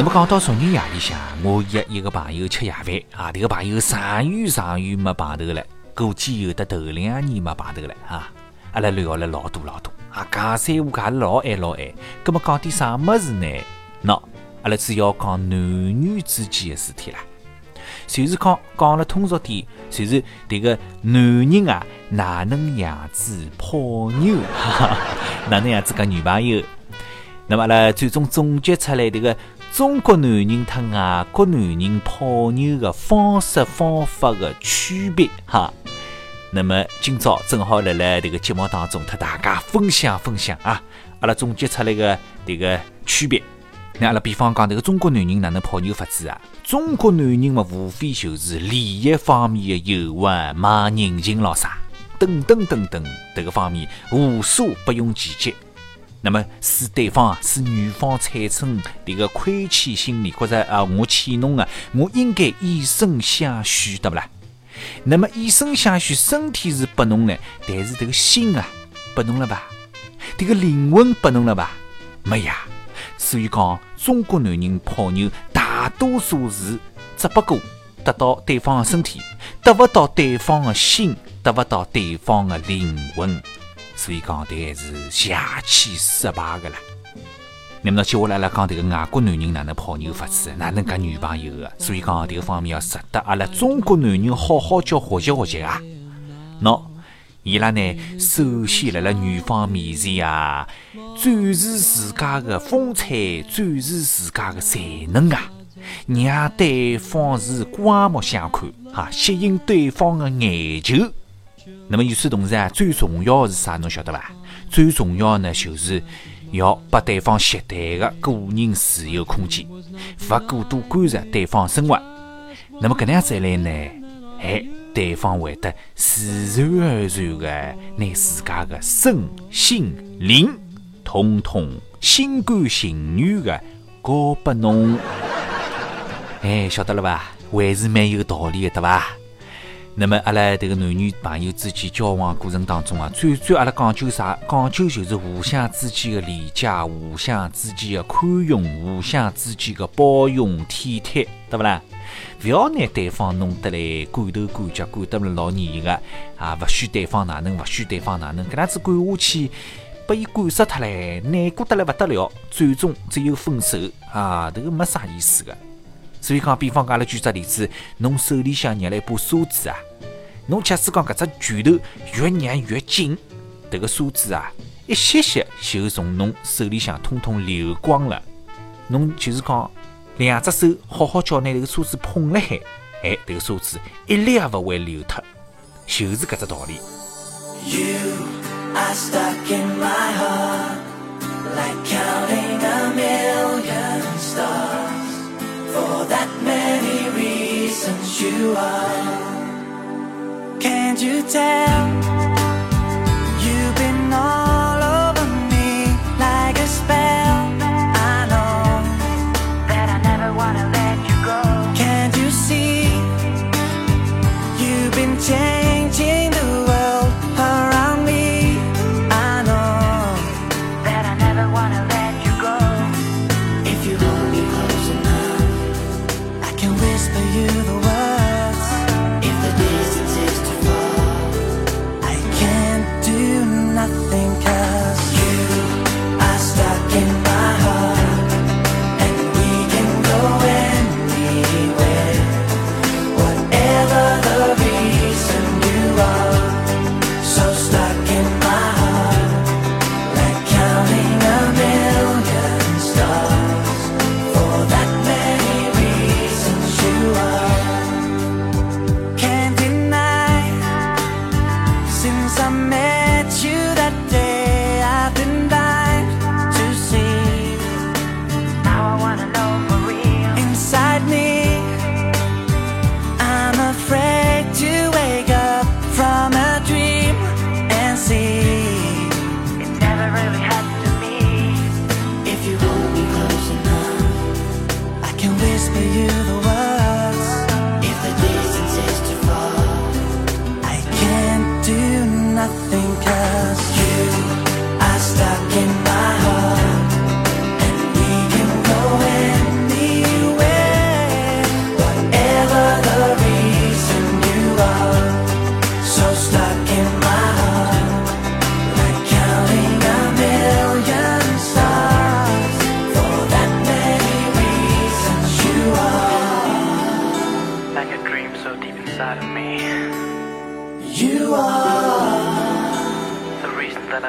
那么讲到昨日夜里向，我约一个朋友吃夜饭啊，这个朋友长远长远没碰头了，估计有的头两年没碰头了啊。阿拉聊了老多老多啊，讲三胡讲老爱老爱。葛么讲点啥么子呢？喏，阿拉主要讲男女之间的事体啦。就是讲讲了通俗点，就是这个男人啊，哪能样子泡妞，哪能样子个女朋友。那么阿拉最终总结出来这个中国男人和外国男人泡妞的方式方法的区别哈。那么今朝正好来来这个节目当中，和大家分享分享啊，阿拉总结出来的这个区别。那阿拉比方讲，这个中国男人哪能泡妞法子啊？中国男人嘛，无非就是利益方面的诱惑、卖人情咯啥，等等等等，这个方面无所不用其极。那么使对方啊，使女方产生这个亏欠心理，或者啊，我欠侬啊，我应该以身相许，对不啦？那么以身相许，身体是拨侬了，但是这个心啊，拨侬了吧？这个灵魂拨侬了吧？没呀。所以讲，中国男人泡妞，大多数是只不过得到对方的身体，得不到对方的心，得不到对方的灵魂。所以讲，这还是下气失败的啦。那么接下来来讲这个外国男人哪能泡妞法子，哪能交女朋友的？所以讲这个方面要值得阿拉中国男人好好叫学习学习啊。喏，伊拉呢，首先辣辣女方面前啊，展示自家的风采，展示自家的才能啊，让对方是刮目相看啊，吸引对方的眼球。那么与此同时啊，最重要的是啥？侬晓得伐？最重要呢，就是要把对方携带的个人自由空间，勿过多干涉对方生活。那么搿能样子一来呢，哎，对方会得自然而然的拿自家的身心灵统统心甘情愿的交拨侬。哎，晓得了吧？还是蛮有道理的，对伐？那么阿拉这个男女朋友之间交往过程当中啊，最最阿拉讲究啥？讲究就是互相之间的理解，互相之间的宽容，互相之间的包容体贴，对不啦？不要拿对方弄得来管头管脚，管得来老严的啊！不许对方哪能，不许对方哪能，搿样子管下去，把伊管死脱嘞，难过得来不得了，最终只有分手啊！这个没啥意思的。所以讲，比方讲，阿拉举只例子，侬手里向捏了一把梳子啊，侬假使讲搿只拳头越捏越紧，迭个梳子啊，一歇歇就从侬手里向通通流光了。侬就是讲，两只手好好叫拿迭个梳子捧辣海，哎，迭个梳子一粒也勿会流脱，就是搿只道理。for you are. Can't you tell? You've been all over me like a spell. I know that I never wanna let you go. Can't you see? You've been changing the world around me. I know that I never wanna let you go. If you hold me close enough, I can whisper you the words. nothing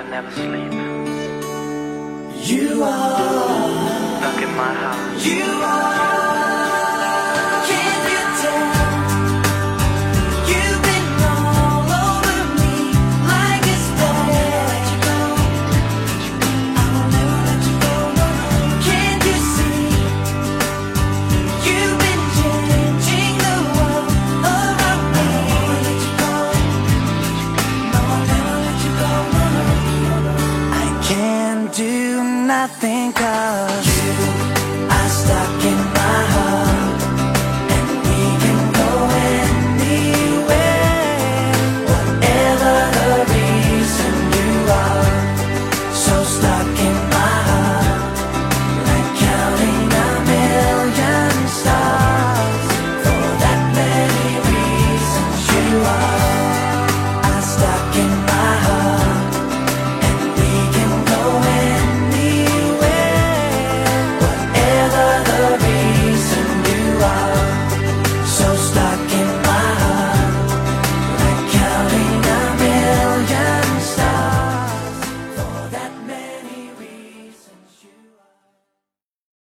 asleep. You are. Back in my house. You are. I think of you, I stop.